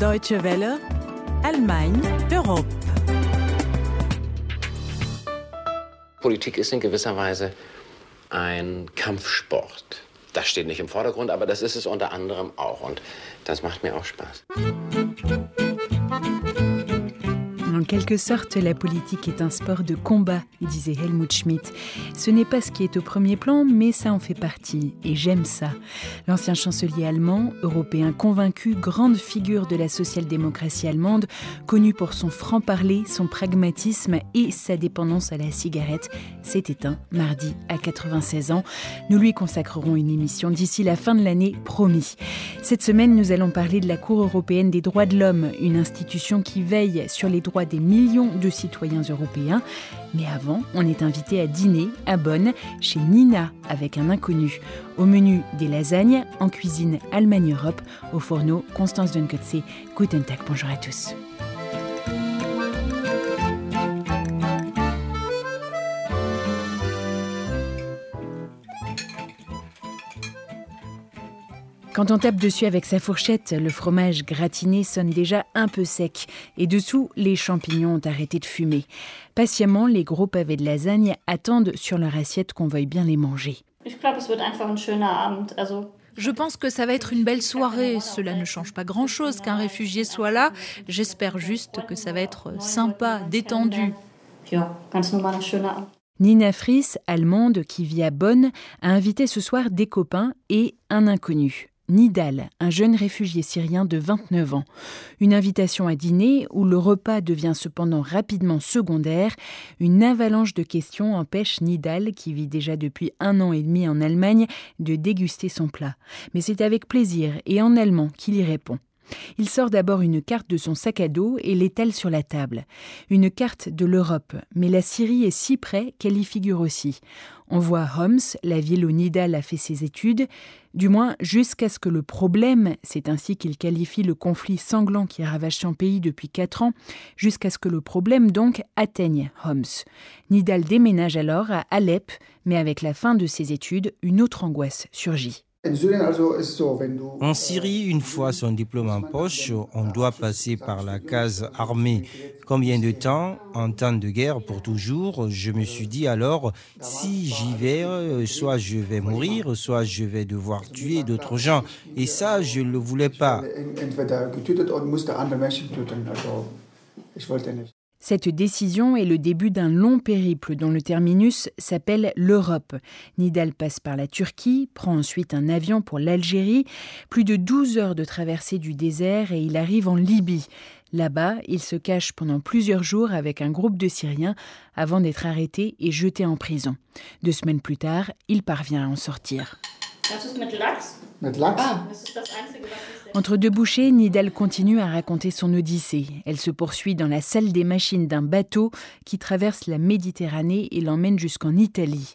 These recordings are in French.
Deutsche Welle, Allemagne, Europe. Politik ist in gewisser Weise ein Kampfsport. Das steht nicht im Vordergrund, aber das ist es unter anderem auch. Und das macht mir auch Spaß. En quelque sorte, la politique est un sport de combat, disait Helmut Schmidt. Ce n'est pas ce qui est au premier plan, mais ça en fait partie, et j'aime ça. L'ancien chancelier allemand, européen convaincu, grande figure de la social-démocratie allemande, connu pour son franc-parler, son pragmatisme et sa dépendance à la cigarette, s'est éteint mardi à 96 ans. Nous lui consacrerons une émission d'ici la fin de l'année, promis. Cette semaine, nous allons parler de la Cour européenne des droits de l'homme, une institution qui veille sur les droits des millions de citoyens européens. Mais avant, on est invité à dîner à Bonn chez Nina avec un inconnu. Au menu des lasagnes, en cuisine Allemagne-Europe, au fourneau Constance Dunkotze. Guten Tag, bonjour à tous. Quand on tape dessus avec sa fourchette, le fromage gratiné sonne déjà un peu sec et dessous, les champignons ont arrêté de fumer. Patiemment, les gros pavés de lasagne attendent sur leur assiette qu'on veuille bien les manger. Je pense que ça va être une belle soirée. Cela ne change pas grand-chose qu'un réfugié soit là. J'espère juste que ça va être sympa, détendu. Nina Fries, allemande qui vit à Bonn, a invité ce soir des copains et un inconnu. Nidal, un jeune réfugié syrien de 29 ans. Une invitation à dîner où le repas devient cependant rapidement secondaire. Une avalanche de questions empêche Nidal, qui vit déjà depuis un an et demi en Allemagne, de déguster son plat. Mais c'est avec plaisir et en allemand qu'il y répond. Il sort d'abord une carte de son sac à dos et l'étale sur la table. Une carte de l'Europe, mais la Syrie est si près qu'elle y figure aussi. On voit Homs, la ville où Nidal a fait ses études, du moins jusqu'à ce que le problème, c'est ainsi qu'il qualifie le conflit sanglant qui ravage son pays depuis quatre ans, jusqu'à ce que le problème donc atteigne Homs. Nidal déménage alors à Alep, mais avec la fin de ses études, une autre angoisse surgit. En Syrie, une fois son diplôme en poche, on doit passer par la case armée. Combien de temps En temps de guerre, pour toujours. Je me suis dit alors, si j'y vais, soit je vais mourir, soit je vais devoir tuer d'autres gens. Et ça, je ne le voulais pas. Cette décision est le début d'un long périple dont le terminus s'appelle l'Europe. Nidal passe par la Turquie, prend ensuite un avion pour l'Algérie, plus de 12 heures de traversée du désert et il arrive en Libye. Là-bas, il se cache pendant plusieurs jours avec un groupe de Syriens avant d'être arrêté et jeté en prison. Deux semaines plus tard, il parvient à en sortir. Entre deux bouchées, Nidal continue à raconter son odyssée. Elle se poursuit dans la salle des machines d'un bateau qui traverse la Méditerranée et l'emmène jusqu'en Italie.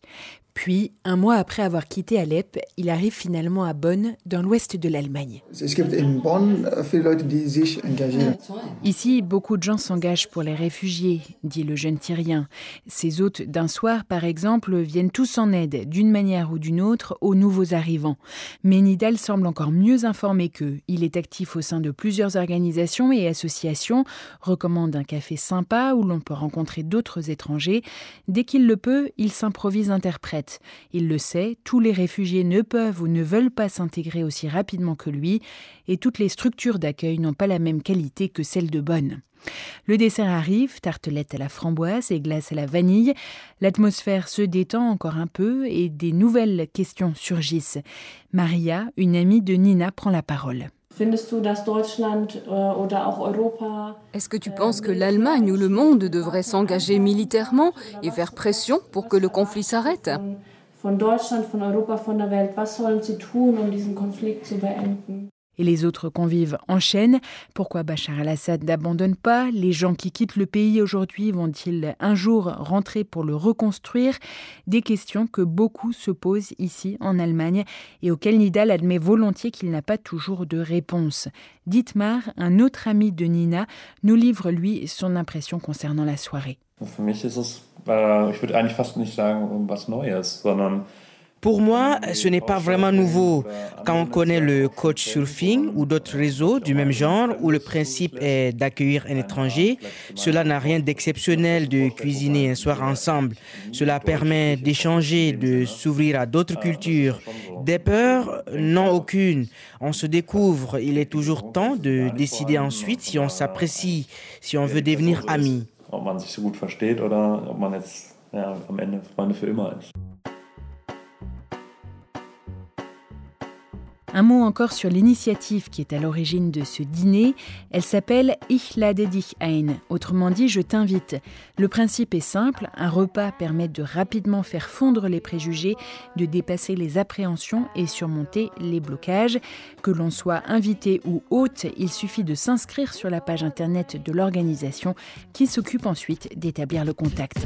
Puis, un mois après avoir quitté Alep, il arrive finalement à Bonn, dans l'ouest de l'Allemagne. Ici, beaucoup de gens s'engagent pour les réfugiés, dit le jeune Syrien. Ces hôtes d'un soir, par exemple, viennent tous en aide, d'une manière ou d'une autre, aux nouveaux arrivants. Mais Nidal semble encore mieux informé qu'eux. Il est actif au sein de plusieurs organisations et associations, recommande un café sympa où l'on peut rencontrer d'autres étrangers. Dès qu'il le peut, il s'improvise interprète. Il le sait, tous les réfugiés ne peuvent ou ne veulent pas s'intégrer aussi rapidement que lui, et toutes les structures d'accueil n'ont pas la même qualité que celles de Bonn. Le dessert arrive, tartelette à la framboise et glace à la vanille. L'atmosphère se détend encore un peu et des nouvelles questions surgissent. Maria, une amie de Nina, prend la parole. Est-ce que tu penses que l'Allemagne ou le monde devrait s'engager militairement et faire pression pour que le conflit s'arrête? Et les autres convives enchaînent. Pourquoi Bachar al-Assad n'abandonne pas? Les gens qui quittent le pays aujourd'hui vont-ils un jour rentrer pour le reconstruire? Des questions que beaucoup se posent ici en Allemagne et auxquelles Nidal admet volontiers qu'il n'a pas toujours de réponse. Dietmar, un autre ami de Nina, nous livre lui son impression concernant la soirée. Pour moi, ce n'est pas vraiment nouveau. Quand on connaît le coach surfing ou d'autres réseaux du même genre où le principe est d'accueillir un étranger, cela n'a rien d'exceptionnel de cuisiner un soir ensemble. Cela permet d'échanger, de s'ouvrir à d'autres cultures. Des peurs Non, aucune. On se découvre. Il est toujours temps de décider ensuite si on s'apprécie, si on veut devenir amis. Un mot encore sur l'initiative qui est à l'origine de ce dîner. Elle s'appelle Ich lade ein, autrement dit je t'invite. Le principe est simple, un repas permet de rapidement faire fondre les préjugés, de dépasser les appréhensions et surmonter les blocages. Que l'on soit invité ou hôte, il suffit de s'inscrire sur la page internet de l'organisation qui s'occupe ensuite d'établir le contact.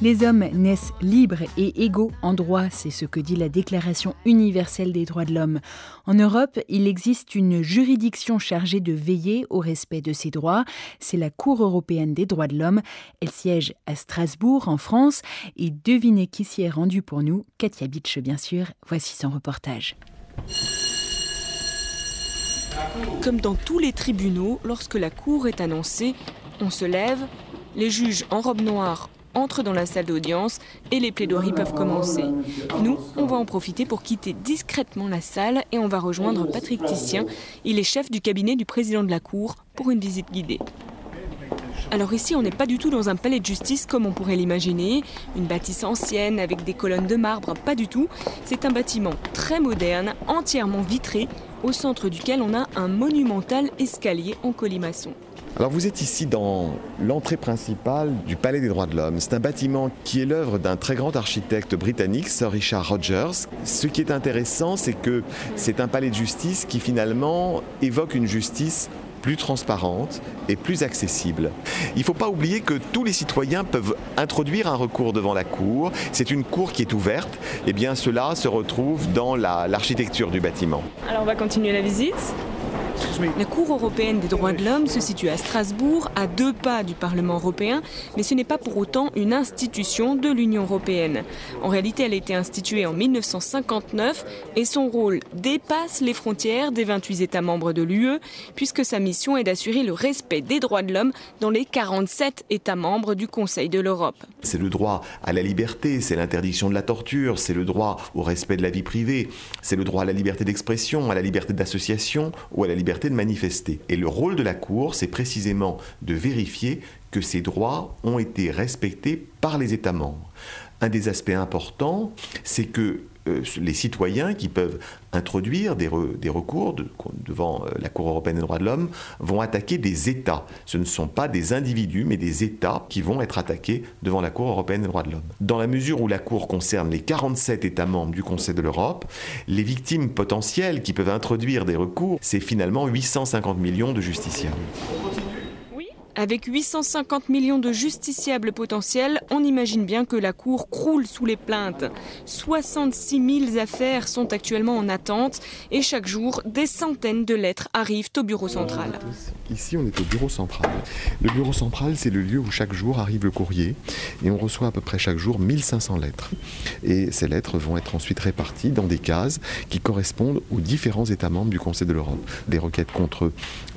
Les hommes naissent libres et égaux en droit, c'est ce que dit la Déclaration universelle des droits de l'homme. En Europe, il existe une juridiction chargée de veiller au respect de ces droits, c'est la Cour européenne des droits de l'homme. Elle siège à Strasbourg, en France, et devinez qui s'y est rendu pour nous, Katia Bitsch bien sûr, voici son reportage. Comme dans tous les tribunaux, lorsque la cour est annoncée, on se lève, les juges en robe noire entre dans la salle d'audience et les plaidoiries peuvent commencer. Nous, on va en profiter pour quitter discrètement la salle et on va rejoindre Patrick Tissien. Il est chef du cabinet du président de la Cour pour une visite guidée. Alors ici, on n'est pas du tout dans un palais de justice comme on pourrait l'imaginer, une bâtisse ancienne avec des colonnes de marbre, pas du tout. C'est un bâtiment très moderne, entièrement vitré, au centre duquel on a un monumental escalier en colimaçon. Alors vous êtes ici dans l'entrée principale du Palais des droits de l'homme. C'est un bâtiment qui est l'œuvre d'un très grand architecte britannique, Sir Richard Rogers. Ce qui est intéressant, c'est que c'est un palais de justice qui finalement évoque une justice plus transparente et plus accessible. Il ne faut pas oublier que tous les citoyens peuvent introduire un recours devant la Cour. C'est une cour qui est ouverte. Et eh bien cela se retrouve dans l'architecture du bâtiment. Alors on va continuer la visite. La Cour européenne des droits de l'homme se situe à Strasbourg, à deux pas du Parlement européen, mais ce n'est pas pour autant une institution de l'Union européenne. En réalité, elle a été instituée en 1959 et son rôle dépasse les frontières des 28 États membres de l'UE, puisque sa mission est d'assurer le respect des droits de l'homme dans les 47 États membres du Conseil de l'Europe. C'est le droit à la liberté, c'est l'interdiction de la torture, c'est le droit au respect de la vie privée, c'est le droit à la liberté d'expression, à la liberté d'association ou à la liberté de manifester. Et le rôle de la Cour, c'est précisément de vérifier que ces droits ont été respectés par les États membres. Un des aspects importants, c'est que euh, les citoyens qui peuvent introduire des, recours devant euh, la Cour européenne des droits de l'homme vont attaquer des États. Ce ne sont pas des individus, mais des États qui vont être attaqués devant la Cour européenne des droits de l'homme. Dans la mesure où la Cour concerne les 47 États membres du Conseil de l'Europe, les victimes potentielles qui peuvent introduire des recours, c'est finalement 850 millions de justiciables. Avec 850 millions de justiciables potentiels, on imagine bien que la Cour croule sous les plaintes. 66 000 affaires sont actuellement en attente et chaque jour, des centaines de lettres arrivent au bureau central. Ici, on est au bureau central. Le bureau central, c'est le lieu où chaque jour arrive le courrier et on reçoit à peu près chaque jour 1500 lettres. Et ces lettres vont être ensuite réparties dans des cases qui correspondent aux différents États membres du Conseil de l'Europe. Des requêtes contre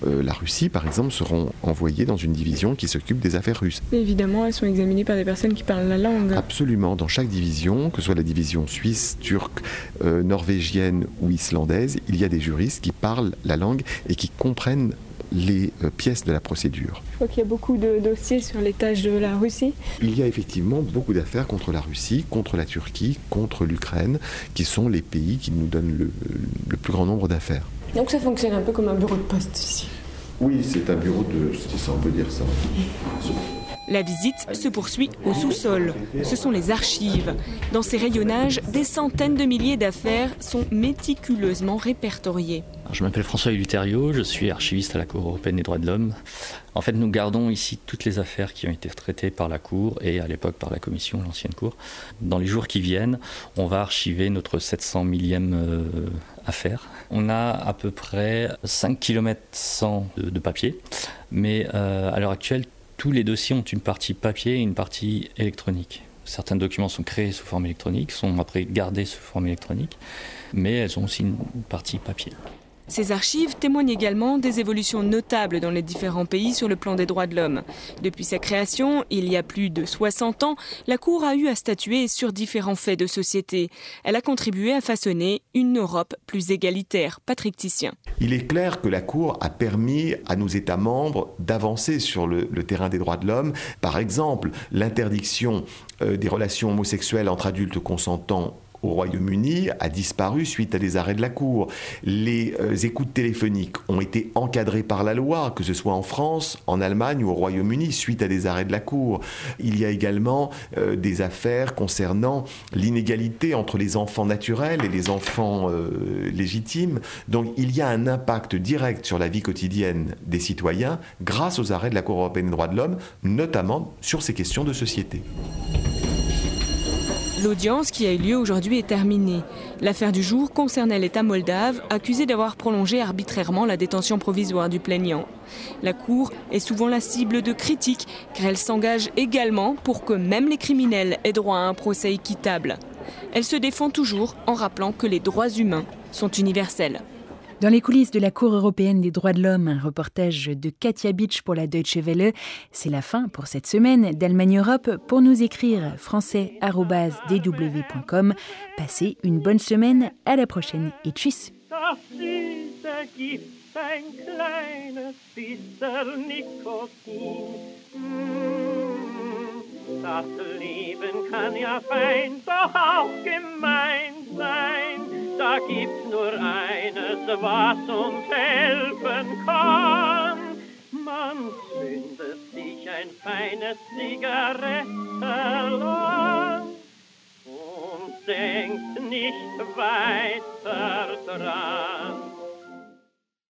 euh, la Russie, par exemple, seront envoyées dans une une division qui s'occupe des affaires russes. évidemment, elles sont examinées par des personnes qui parlent la langue. Absolument, dans chaque division, que ce soit la division suisse, turque, euh, norvégienne ou islandaise, il y a des juristes qui parlent la langue et qui comprennent les euh, pièces de la procédure. Je crois qu'il y a beaucoup de dossiers sur les tâches de la Russie. Il y a effectivement beaucoup d'affaires contre la Russie, contre la Turquie, contre l'Ukraine, qui sont les pays qui nous donnent le, le plus grand nombre d'affaires. Donc ça fonctionne un peu comme un bureau de poste ici. Oui, c'est un bureau de justice, on peut dire ça. La visite se poursuit au sous-sol. Ce sont les archives. Dans ces rayonnages, des centaines de milliers d'affaires sont méticuleusement répertoriées. Je m'appelle François Luterio, je suis archiviste à la Cour européenne des droits de l'homme. En fait, nous gardons ici toutes les affaires qui ont été traitées par la Cour et à l'époque par la Commission, l'ancienne Cour. Dans les jours qui viennent, on va archiver notre 700 millième euh, affaire. On a à peu près 5 km 100 de, papier, mais euh, à l'heure actuelle, tous les dossiers ont une partie papier et une partie électronique. Certains documents sont créés sous forme électronique, sont après gardés sous forme électronique, mais elles ont aussi une partie papier. Ces archives témoignent également des évolutions notables dans les différents pays sur le plan des droits de l'homme. Depuis sa création, il y a plus de 60 ans, la Cour a eu à statuer sur différents faits de société. Elle a contribué à façonner une Europe plus égalitaire. Patrick Tissien. Il est clair que la Cour a permis à nos États membres d'avancer sur le, le terrain des droits de l'homme. Par exemple, l'interdiction euh, des relations homosexuelles entre adultes consentants au Royaume-Uni a disparu suite à des arrêts de la Cour. Les euh, écoutes téléphoniques ont été encadrées par la loi, que ce soit en France, en Allemagne ou au Royaume-Uni, suite à des arrêts de la Cour. Il y a également euh, des affaires concernant l'inégalité entre les enfants naturels et les enfants euh, légitimes. Donc il y a un impact direct sur la vie quotidienne des citoyens grâce aux arrêts de la Cour européenne des droits de l'homme, notamment sur ces questions de société. L'audience qui a eu lieu aujourd'hui est terminée. L'affaire du jour concernait l'État moldave, accusé d'avoir prolongé arbitrairement la détention provisoire du plaignant. La Cour est souvent la cible de critiques, car elle s'engage également pour que même les criminels aient droit à un procès équitable. Elle se défend toujours en rappelant que les droits humains sont universels. Dans les coulisses de la Cour européenne des droits de l'homme, un reportage de Katia Beach pour la Deutsche Welle. C'est la fin pour cette semaine d'Allemagne Europe. Pour nous écrire français.dw.com. Passez une bonne semaine. À la prochaine et tchuss! Da gibt's nur eines, was uns helfen kann. Man zündet sich ein feines Zigarettenland und denkt nicht weiter dran.